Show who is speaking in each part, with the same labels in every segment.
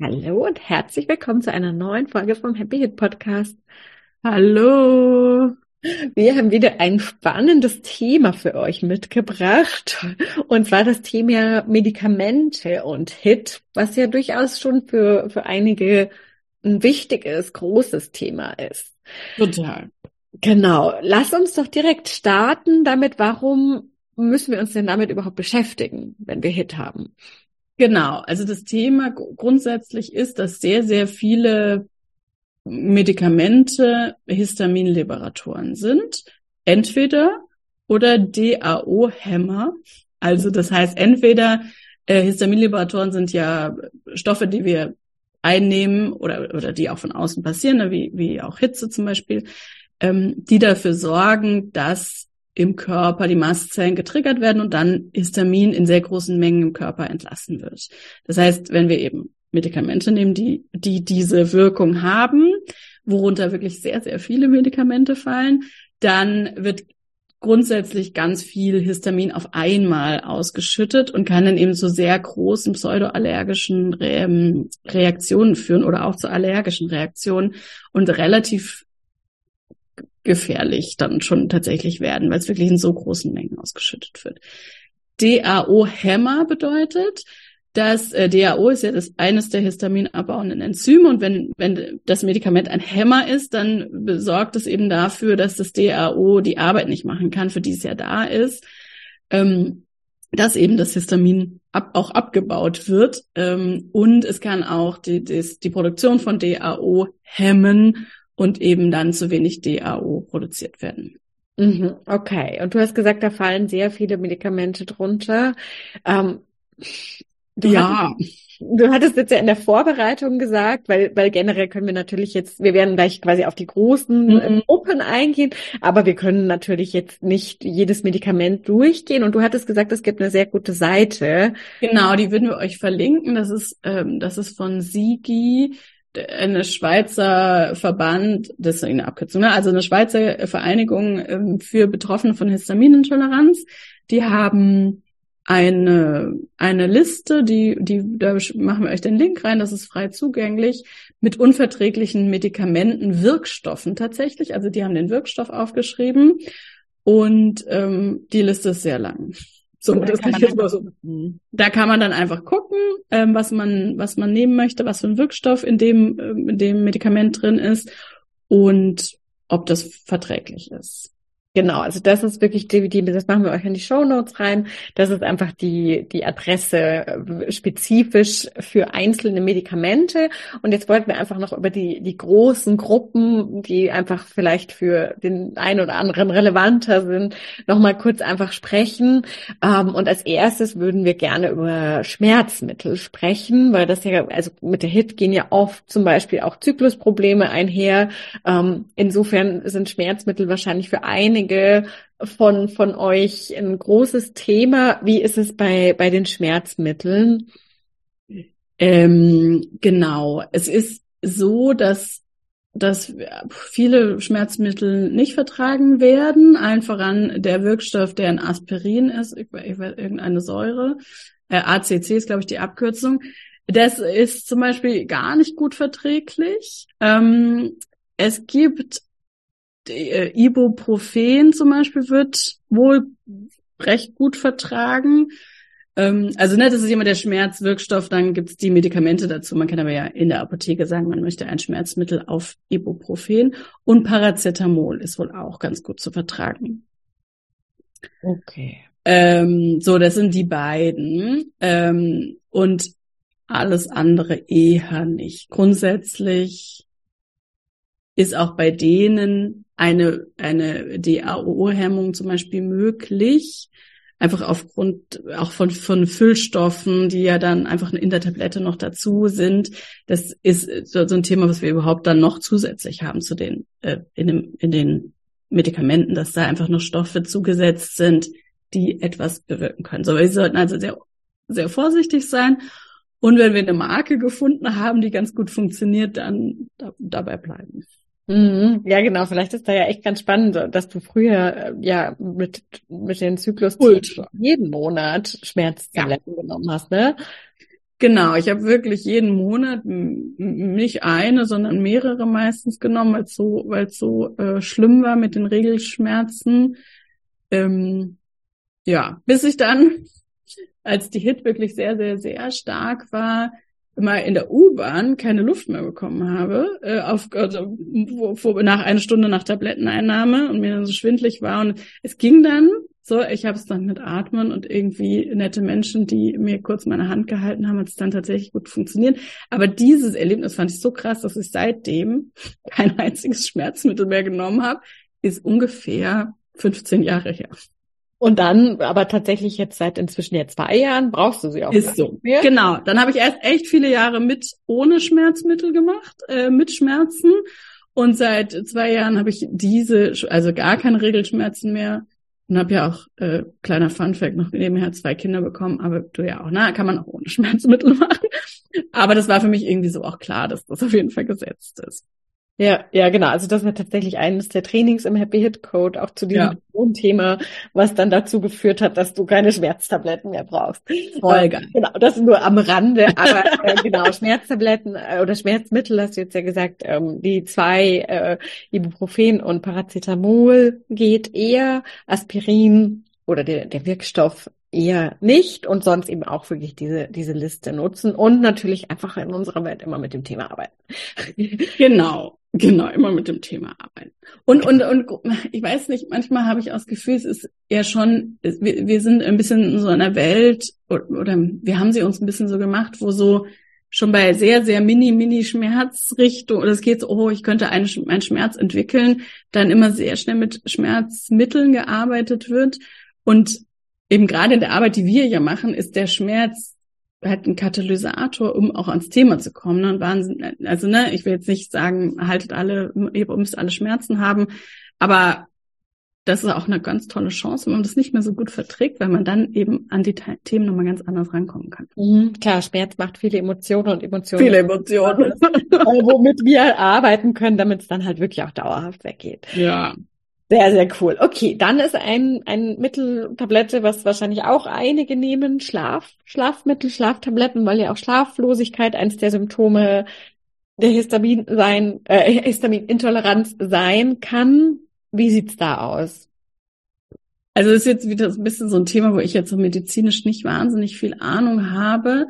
Speaker 1: Hallo und herzlich willkommen zu einer neuen Folge vom Happy Hit Podcast.
Speaker 2: Hallo.
Speaker 1: Wir haben wieder ein spannendes Thema für euch mitgebracht. Und zwar das Thema Medikamente und Hit, was ja durchaus schon für, für einige ein wichtiges, großes Thema ist.
Speaker 2: Total.
Speaker 1: Genau. Lass uns doch direkt starten damit, warum müssen wir uns denn damit überhaupt beschäftigen, wenn wir Hit haben?
Speaker 2: Genau, also das Thema grundsätzlich ist, dass sehr, sehr viele Medikamente Histaminliberatoren sind. Entweder oder DAO-Hämmer. Also das heißt, entweder äh, Histaminliberatoren sind ja Stoffe, die wir einnehmen oder, oder die auch von außen passieren, ne, wie, wie auch Hitze zum Beispiel, ähm, die dafür sorgen, dass im Körper die Mastzellen getriggert werden und dann Histamin in sehr großen Mengen im Körper entlassen wird. Das heißt, wenn wir eben Medikamente nehmen, die, die diese Wirkung haben, worunter wirklich sehr, sehr viele Medikamente fallen, dann wird grundsätzlich ganz viel Histamin auf einmal ausgeschüttet und kann dann eben zu sehr großen pseudoallergischen Re Reaktionen führen oder auch zu allergischen Reaktionen und relativ gefährlich dann schon tatsächlich werden, weil es wirklich in so großen Mengen ausgeschüttet wird. DAO-Hämmer bedeutet, dass äh, DAO ist ja das eines der histaminabbauenden Enzyme und wenn wenn das Medikament ein Hämmer ist, dann besorgt es eben dafür, dass das DAO die Arbeit nicht machen kann, für die es ja da ist, ähm, dass eben das Histamin ab, auch abgebaut wird ähm, und es kann auch die, die, die Produktion von DAO hemmen und eben dann zu wenig DAO produziert werden.
Speaker 1: Mhm, okay, und du hast gesagt, da fallen sehr viele Medikamente drunter. Ähm, du ja. Hattest, du hattest jetzt ja in der Vorbereitung gesagt, weil, weil generell können wir natürlich jetzt, wir werden gleich quasi auf die großen mhm. Gruppen eingehen, aber wir können natürlich jetzt nicht jedes Medikament durchgehen. Und du hattest gesagt, es gibt eine sehr gute Seite.
Speaker 2: Genau, die würden wir euch verlinken. Das ist, ähm, das ist von Sigi eine Schweizer Verband, das ist eine Abkürzung, ne? also eine Schweizer Vereinigung ähm, für Betroffene von Histaminintoleranz. Die haben eine, eine Liste, die, die, da machen wir euch den Link rein, das ist frei zugänglich, mit unverträglichen Medikamenten, Wirkstoffen tatsächlich. Also die haben den Wirkstoff aufgeschrieben und ähm, die Liste ist sehr lang. So, das kann ich jetzt mal so. Da kann man dann einfach gucken, ähm, was man, was man nehmen möchte, was für ein Wirkstoff in dem, ähm, in dem Medikament drin ist und ob das verträglich ist.
Speaker 1: Genau, also das ist wirklich die, die, das machen wir euch in die Show Notes rein. Das ist einfach die, die Adresse äh, spezifisch für einzelne Medikamente. Und jetzt wollten wir einfach noch über die, die großen Gruppen, die einfach vielleicht für den einen oder anderen relevanter sind, nochmal kurz einfach sprechen. Ähm, und als erstes würden wir gerne über Schmerzmittel sprechen, weil das ja, also mit der HIT gehen ja oft zum Beispiel auch Zyklusprobleme einher. Ähm, insofern sind Schmerzmittel wahrscheinlich für einige einige von, von euch ein großes Thema. Wie ist es bei, bei den Schmerzmitteln?
Speaker 2: Ähm, genau. Es ist so, dass dass viele Schmerzmittel nicht vertragen werden. Allen voran der Wirkstoff, der ein Aspirin ist, irgendeine Säure. Äh, ACC ist, glaube ich, die Abkürzung. Das ist zum Beispiel gar nicht gut verträglich. Ähm, es gibt äh, Ibuprofen zum Beispiel wird wohl recht gut vertragen. Ähm, also ne, das ist immer der Schmerzwirkstoff, dann gibt's die Medikamente dazu. Man kann aber ja in der Apotheke sagen, man möchte ein Schmerzmittel auf Ibuprofen und Paracetamol ist wohl auch ganz gut zu vertragen.
Speaker 1: Okay.
Speaker 2: Ähm, so, das sind die beiden. Ähm, und alles andere eher nicht. Grundsätzlich ist auch bei denen eine, eine DAO-Hemmung zum Beispiel möglich. Einfach aufgrund auch von, von Füllstoffen, die ja dann einfach in der Tablette noch dazu sind. Das ist so, so ein Thema, was wir überhaupt dann noch zusätzlich haben zu den, äh, in, dem, in den Medikamenten, dass da einfach noch Stoffe zugesetzt sind, die etwas bewirken können. So, wir sollten also sehr, sehr vorsichtig sein. Und wenn wir eine Marke gefunden haben, die ganz gut funktioniert, dann da, dabei bleiben.
Speaker 1: Mhm. Ja, genau. Vielleicht ist da ja echt ganz spannend, dass du früher äh, ja mit, mit den Zyklus jeden Monat Schmerztabletten ja. genommen hast, ne?
Speaker 2: Genau, ich habe wirklich jeden Monat nicht eine, sondern mehrere meistens genommen, weil es so, weil es so äh, schlimm war mit den Regelschmerzen. Ähm, ja, bis ich dann, als die Hit wirklich sehr, sehr, sehr stark war, mal in der U-Bahn keine Luft mehr bekommen habe, äh, auf, also, wo, wo, nach einer Stunde nach Tabletteneinnahme und mir dann so schwindlig war. Und es ging dann so, ich habe es dann mit Atmen und irgendwie nette Menschen, die mir kurz meine Hand gehalten haben, hat es dann tatsächlich gut funktioniert. Aber dieses Erlebnis fand ich so krass, dass ich seitdem kein einziges Schmerzmittel mehr genommen habe, ist ungefähr 15 Jahre her.
Speaker 1: Und dann, aber tatsächlich jetzt seit inzwischen jetzt zwei Jahren brauchst du sie auch.
Speaker 2: Ist so. Mehr. Genau. Dann habe ich erst echt viele Jahre mit ohne Schmerzmittel gemacht, äh, mit Schmerzen. Und seit zwei Jahren habe ich diese, also gar keine Regelschmerzen mehr. Und habe ja auch, äh, kleiner Funfact, noch nebenher zwei Kinder bekommen, aber du ja auch, na, kann man auch ohne Schmerzmittel machen. Aber das war für mich irgendwie so auch klar, dass das auf jeden Fall gesetzt ist.
Speaker 1: Ja, ja, genau. Also das war tatsächlich eines der Trainings im Happy Hit Code, auch zu diesem ja. Thema, was dann dazu geführt hat, dass du keine Schmerztabletten mehr brauchst.
Speaker 2: Voll geil.
Speaker 1: Genau, das nur am Rande. Aber äh, genau, Schmerztabletten äh, oder Schmerzmittel hast du jetzt ja gesagt, ähm, die zwei äh, Ibuprofen und Paracetamol geht eher, Aspirin oder der, der Wirkstoff eher nicht und sonst eben auch wirklich diese, diese Liste nutzen und natürlich einfach in unserer Welt immer mit dem Thema arbeiten.
Speaker 2: Genau, genau, immer mit dem Thema arbeiten. Und, und, und ich weiß nicht, manchmal habe ich auch das Gefühl, es ist ja schon, wir, wir sind ein bisschen in so einer Welt oder, oder wir haben sie uns ein bisschen so gemacht, wo so schon bei sehr, sehr mini, mini Schmerzrichtung, oder es geht so, oh, ich könnte einen, einen Schmerz entwickeln, dann immer sehr schnell mit Schmerzmitteln gearbeitet wird. Und eben gerade in der Arbeit, die wir ja machen, ist der Schmerz halt ein Katalysator, um auch ans Thema zu kommen. Ne? Und Wahnsinn, also ne, ich will jetzt nicht sagen, haltet alle, ihr müsst alle Schmerzen haben, aber das ist auch eine ganz tolle Chance, wenn man das nicht mehr so gut verträgt, weil man dann eben an die Themen nochmal ganz anders rankommen kann.
Speaker 1: Mhm, klar, Schmerz macht viele Emotionen und Emotionen.
Speaker 2: Viele Emotionen.
Speaker 1: womit wir arbeiten können, damit es dann halt wirklich auch dauerhaft weggeht.
Speaker 2: Ja.
Speaker 1: Sehr, sehr cool. Okay, dann ist ein, ein Mitteltablette, was wahrscheinlich auch einige nehmen, Schlaf, Schlafmittel, Schlaftabletten, weil ja auch Schlaflosigkeit eines der Symptome der Histamin sein, äh, Histaminintoleranz sein kann. Wie sieht's da aus?
Speaker 2: Also das ist jetzt wieder ein bisschen so ein Thema, wo ich jetzt so medizinisch nicht wahnsinnig viel Ahnung habe.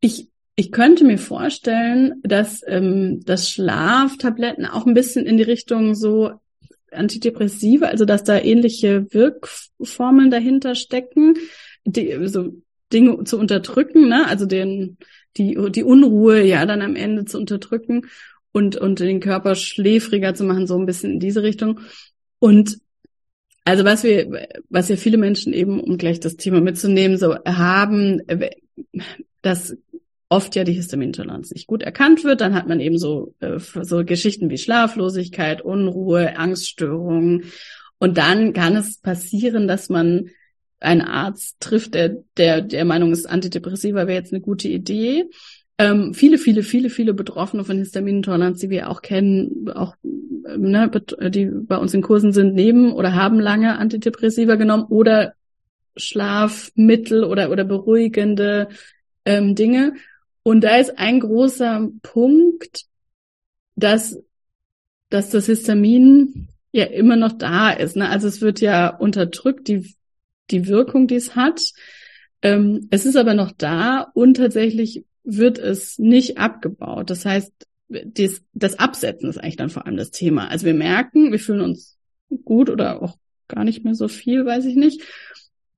Speaker 2: Ich ich könnte mir vorstellen, dass, ähm, dass Schlaftabletten auch ein bisschen in die Richtung so Antidepressive, also dass da ähnliche Wirkformeln dahinter stecken, die, so Dinge zu unterdrücken, ne? also den, die, die Unruhe ja dann am Ende zu unterdrücken und, und den Körper schläfriger zu machen, so ein bisschen in diese Richtung. Und also was wir, was ja viele Menschen eben, um gleich das Thema mitzunehmen, so haben, dass oft ja die Histaminintoleranz nicht gut erkannt wird, dann hat man eben so, äh, so Geschichten wie Schlaflosigkeit, Unruhe, Angststörungen. Und dann kann es passieren, dass man einen Arzt trifft, der, der der Meinung ist, Antidepressiva wäre jetzt eine gute Idee. Ähm, viele, viele, viele, viele Betroffene von Histaminintoleranz, die wir auch kennen, auch ne, die bei uns in Kursen sind, nehmen oder haben lange Antidepressiva genommen oder Schlafmittel oder oder beruhigende ähm, Dinge. Und da ist ein großer Punkt, dass, dass das Histamin ja immer noch da ist. Ne? Also es wird ja unterdrückt, die, die Wirkung, die es hat.
Speaker 1: Ähm, es ist aber noch da und tatsächlich wird es nicht abgebaut. Das heißt, das, das Absetzen ist eigentlich dann vor allem das Thema. Also wir merken, wir fühlen uns gut oder auch gar nicht mehr so viel, weiß ich nicht.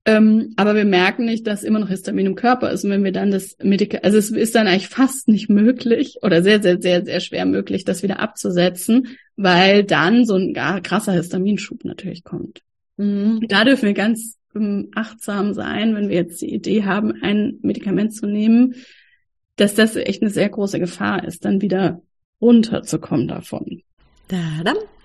Speaker 1: Ähm, aber wir merken nicht, dass immer noch Histamin im Körper ist. Und wenn wir dann das Medikament, also es ist dann eigentlich fast nicht möglich oder sehr, sehr, sehr, sehr schwer möglich, das wieder abzusetzen, weil dann so ein krasser Histaminschub natürlich kommt. Mhm. Da dürfen wir ganz ähm, achtsam sein, wenn wir jetzt die Idee haben, ein Medikament zu nehmen, dass das echt eine sehr große Gefahr ist, dann wieder runterzukommen davon.
Speaker 3: Da, da,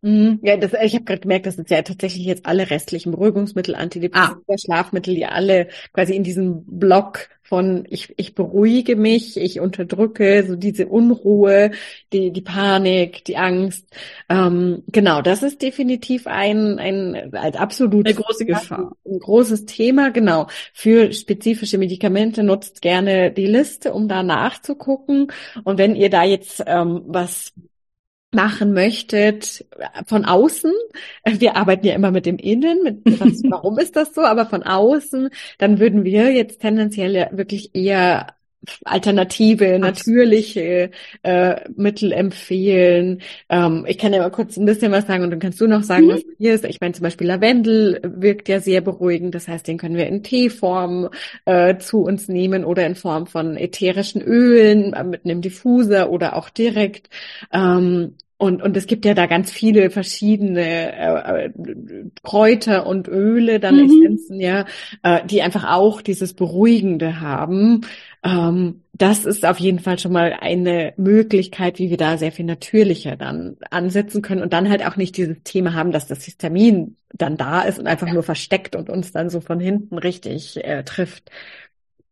Speaker 1: Mhm. Ja, das, ich habe gerade gemerkt, das sind ja tatsächlich jetzt alle restlichen Beruhigungsmittel, Antidepressiva, ah. Schlafmittel, die alle quasi in diesem Block von ich, ich beruhige mich, ich unterdrücke so diese Unruhe, die, die Panik, die Angst. Ähm, genau, das ist definitiv ein, ein als absolut
Speaker 3: eine große Gefahr.
Speaker 1: Ein großes Thema, genau. Für spezifische Medikamente nutzt gerne die Liste, um da nachzugucken. Und wenn ihr da jetzt ähm, was machen möchtet von außen, wir arbeiten ja immer mit dem Innen, mit was, warum ist das so, aber von außen, dann würden wir jetzt tendenziell wirklich eher alternative, natürliche äh, Mittel empfehlen. Ähm, ich kann ja mal kurz ein bisschen was sagen und dann kannst du noch sagen, mhm. was hier ist. Ich meine zum Beispiel Lavendel wirkt ja sehr beruhigend. Das heißt, den können wir in Teeform äh, zu uns nehmen oder in Form von ätherischen Ölen äh, mit einem Diffuser oder auch direkt. Ähm, und, und es gibt ja da ganz viele verschiedene äh, äh, Kräuter und Öle, dann mhm. Essenzen, ja, äh, die einfach auch dieses Beruhigende haben. Ähm, das ist auf jeden Fall schon mal eine Möglichkeit, wie wir da sehr viel natürlicher dann ansetzen können und dann halt auch nicht dieses Thema haben, dass das Histamin dann da ist und einfach ja. nur versteckt und uns dann so von hinten richtig äh, trifft.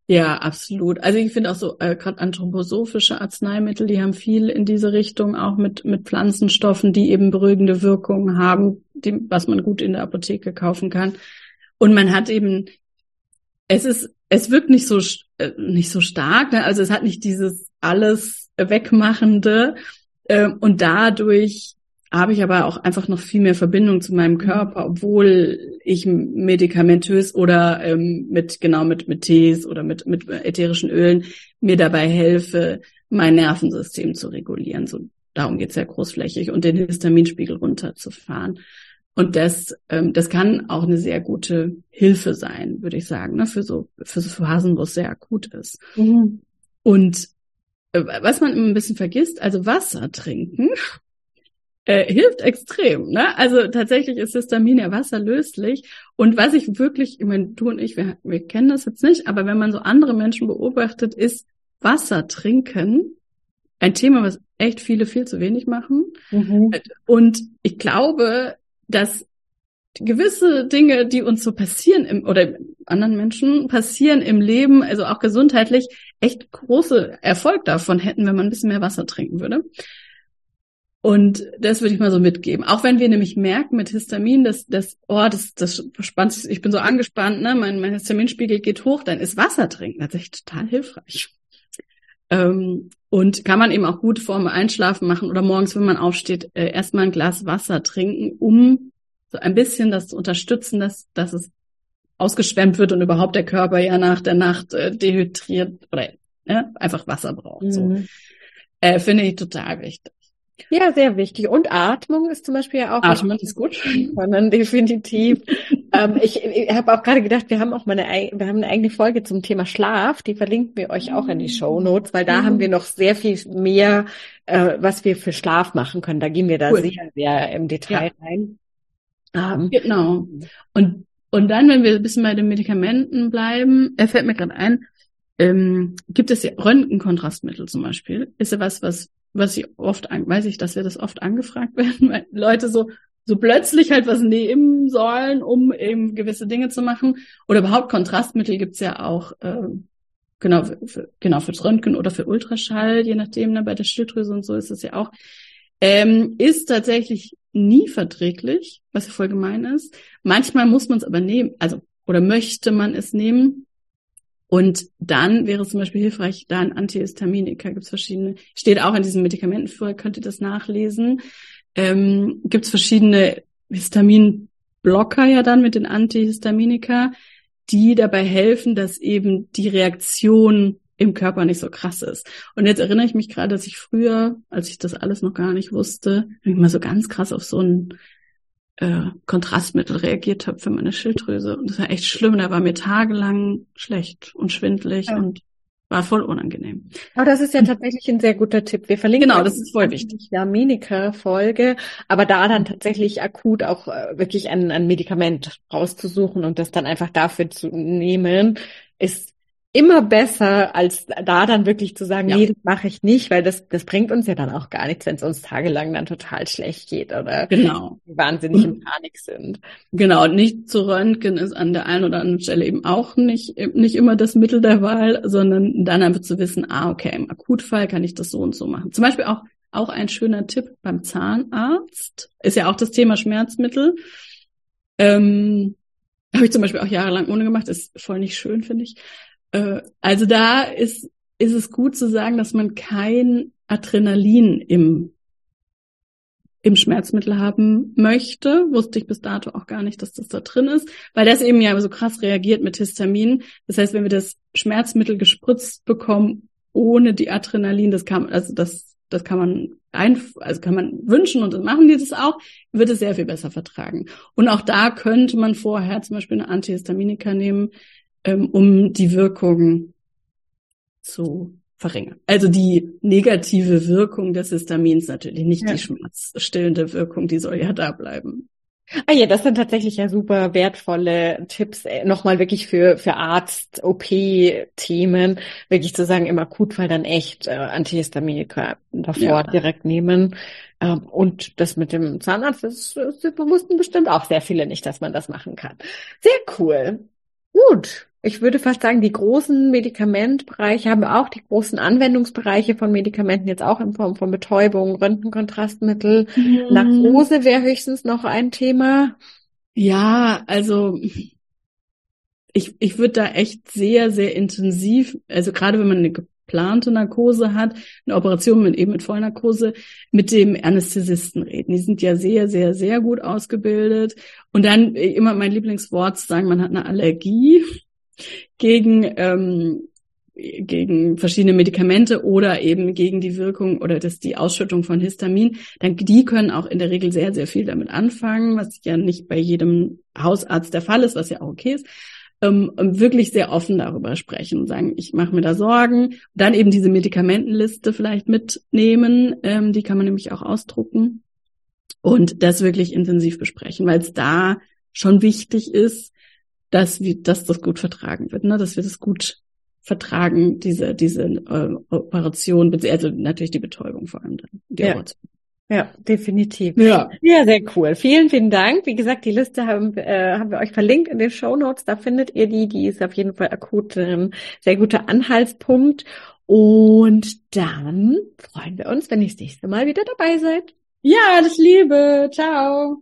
Speaker 3: Ja, absolut. Also ich finde auch so äh, gerade anthroposophische Arzneimittel, die haben viel in diese Richtung, auch mit mit Pflanzenstoffen, die eben beruhigende Wirkungen haben, die, was man gut in der Apotheke kaufen kann. Und man hat eben, es ist, es wirkt nicht so äh, nicht so stark, ne? also es hat nicht dieses alles wegmachende äh, und dadurch habe ich aber auch einfach noch viel mehr Verbindung zu meinem Körper, obwohl ich medikamentös oder ähm, mit genau mit mit Tees oder mit mit ätherischen Ölen mir dabei helfe, mein Nervensystem zu regulieren. So darum geht's ja großflächig und den Histaminspiegel runterzufahren. Und das ähm, das kann auch eine sehr gute Hilfe sein, würde ich sagen, ne, für so für so Phasen, wo es sehr akut ist. Mhm. Und äh, was man immer ein bisschen vergisst, also Wasser trinken äh, hilft extrem. Ne? Also tatsächlich ist Histamin ja wasserlöslich. Und was ich wirklich, ich meine, du und ich, wir, wir kennen das jetzt nicht, aber wenn man so andere Menschen beobachtet, ist Wasser trinken ein Thema, was echt viele viel zu wenig machen. Mhm. Und ich glaube, dass gewisse Dinge, die uns so passieren im, oder anderen Menschen passieren im Leben, also auch gesundheitlich, echt große Erfolg davon hätten, wenn man ein bisschen mehr Wasser trinken würde.
Speaker 2: Und das würde ich mal so mitgeben. Auch wenn wir nämlich merken mit Histamin, dass das, oh, das, das verspannt sich, ich bin so angespannt, ne, mein, mein Histaminspiegel geht hoch, dann ist Wasser trinken tatsächlich total hilfreich. Ähm, und kann man eben auch gut vor dem Einschlafen machen oder morgens, wenn man aufsteht, äh, erstmal ein Glas Wasser trinken, um so ein bisschen das zu unterstützen, dass, dass es ausgeschwemmt wird und überhaupt der Körper ja nach der Nacht äh, dehydriert oder ne, einfach Wasser braucht. Mhm. So. Äh, Finde ich total wichtig.
Speaker 1: Ja, sehr wichtig. Und Atmung ist zum Beispiel ja auch.
Speaker 2: Atmen ist gut.
Speaker 1: Sondern definitiv. ähm, ich ich habe auch gerade gedacht, wir haben auch mal eine, wir haben eine eigene Folge zum Thema Schlaf. Die verlinken wir euch auch in die Show Notes, weil da mhm. haben wir noch sehr viel mehr, äh, was wir für Schlaf machen können. Da gehen wir da cool. sehr, sehr im Detail ja. rein.
Speaker 2: Ähm, genau. Und, und dann, wenn wir ein bisschen bei den Medikamenten bleiben, er fällt mir gerade ein, ähm, gibt es ja Röntgenkontrastmittel zum Beispiel. Ist ja was, was was ich oft, an, weiß ich, dass wir das oft angefragt werden, weil Leute so, so plötzlich halt was nehmen sollen, um eben gewisse Dinge zu machen. Oder überhaupt Kontrastmittel gibt's ja auch, äh, genau, für, genau, fürs Röntgen oder für Ultraschall, je nachdem, ne, bei der Schilddrüse und so ist es ja auch. Ähm, ist tatsächlich nie verträglich, was ja voll gemein ist. Manchmal muss man es aber nehmen, also, oder möchte man es nehmen, und dann wäre es zum Beispiel hilfreich, da ein Antihistaminika, gibt es verschiedene, steht auch in diesem Medikamentenführer, könnt ihr das nachlesen. Ähm, gibt es verschiedene Histaminblocker ja dann mit den Antihistaminika, die dabei helfen, dass eben die Reaktion im Körper nicht so krass ist. Und jetzt erinnere ich mich gerade, dass ich früher, als ich das alles noch gar nicht wusste, ich mal so ganz krass auf so ein äh, Kontrastmittel reagiert habe für meine Schilddrüse. Und das war echt schlimm. Da war mir tagelang schlecht und schwindlig ja. und war voll unangenehm.
Speaker 1: Aber das ist ja tatsächlich ein sehr guter Tipp. Wir verlinken
Speaker 2: genau, das ist voll wichtig.
Speaker 1: Ja, Minika-Folge, aber da dann tatsächlich akut auch äh, wirklich ein, ein Medikament rauszusuchen und das dann einfach dafür zu nehmen, ist immer besser, als da dann wirklich zu sagen, ja. nee, das mache ich nicht, weil das, das bringt uns ja dann auch gar nichts, wenn es uns tagelang dann total schlecht geht oder
Speaker 2: genau.
Speaker 1: wahnsinnig in Panik sind.
Speaker 2: Genau, nicht zu röntgen ist an der einen oder anderen Stelle eben auch nicht, nicht immer das Mittel der Wahl, sondern dann einfach zu wissen, ah, okay, im Akutfall kann ich das so und so machen. Zum Beispiel auch, auch ein schöner Tipp beim Zahnarzt, ist ja auch das Thema Schmerzmittel. Ähm, habe ich zum Beispiel auch jahrelang ohne gemacht, ist voll nicht schön, finde ich. Äh, also da ist, ist es gut zu sagen, dass man kein Adrenalin im, im Schmerzmittel haben möchte. Wusste ich bis dato auch gar nicht, dass das da drin ist, weil das eben ja so krass reagiert mit Histamin. Das heißt, wenn wir das Schmerzmittel gespritzt bekommen ohne die Adrenalin, das kann, also das, das kann man ein, also kann man wünschen und dann machen die das auch, wird es sehr viel besser vertragen. Und auch da könnte man vorher zum Beispiel eine Antihistaminika nehmen, ähm, um die Wirkung zu verringern. Also die negative Wirkung des Histamins natürlich, nicht ja. die schmerzstillende Wirkung, die soll ja da bleiben.
Speaker 1: Ah ja, das sind tatsächlich ja super wertvolle Tipps, äh, nochmal wirklich für, für Arzt, OP-Themen, wirklich zu sagen, im Akutfall dann echt äh, Antihistaminika davor ja. direkt nehmen. Ähm, und das mit dem Zahnarzt, das, das wussten bestimmt auch sehr viele nicht, dass man das machen kann. Sehr cool. Gut. Ich würde fast sagen, die großen Medikamentbereiche haben auch die großen Anwendungsbereiche von Medikamenten jetzt auch in Form von Betäubung, Röntgenkontrastmittel. Mhm. Narkose wäre höchstens noch ein Thema.
Speaker 2: Ja, also ich, ich würde da echt sehr, sehr intensiv, also gerade wenn man eine geplante Narkose hat, eine Operation mit eben mit Vollnarkose, mit dem Anästhesisten reden. Die sind ja sehr, sehr, sehr gut ausgebildet. Und dann immer mein Lieblingswort zu sagen, man hat eine Allergie gegen ähm, gegen verschiedene Medikamente oder eben gegen die Wirkung oder das, die Ausschüttung von Histamin, dann die können auch in der Regel sehr, sehr viel damit anfangen, was ja nicht bei jedem Hausarzt der Fall ist, was ja auch okay ist ähm, wirklich sehr offen darüber sprechen und sagen, ich mache mir da Sorgen. Dann eben diese Medikamentenliste vielleicht mitnehmen, ähm, die kann man nämlich auch ausdrucken und das wirklich intensiv besprechen, weil es da schon wichtig ist, dass wir, dass das gut vertragen wird, ne? dass wir das gut vertragen, diese, diese äh, Operation, also natürlich die Betäubung vor allem dann. Die
Speaker 1: ja. Operation. Ja, definitiv. Ja. ja, sehr cool. Vielen, vielen Dank. Wie gesagt, die Liste haben, äh, haben wir euch verlinkt in den Show Notes. Da findet ihr die. Die ist auf jeden Fall akut ein sehr guter Anhaltspunkt. Und dann freuen wir uns, wenn ihr das nächste Mal wieder dabei seid.
Speaker 2: Ja, alles Liebe. Ciao.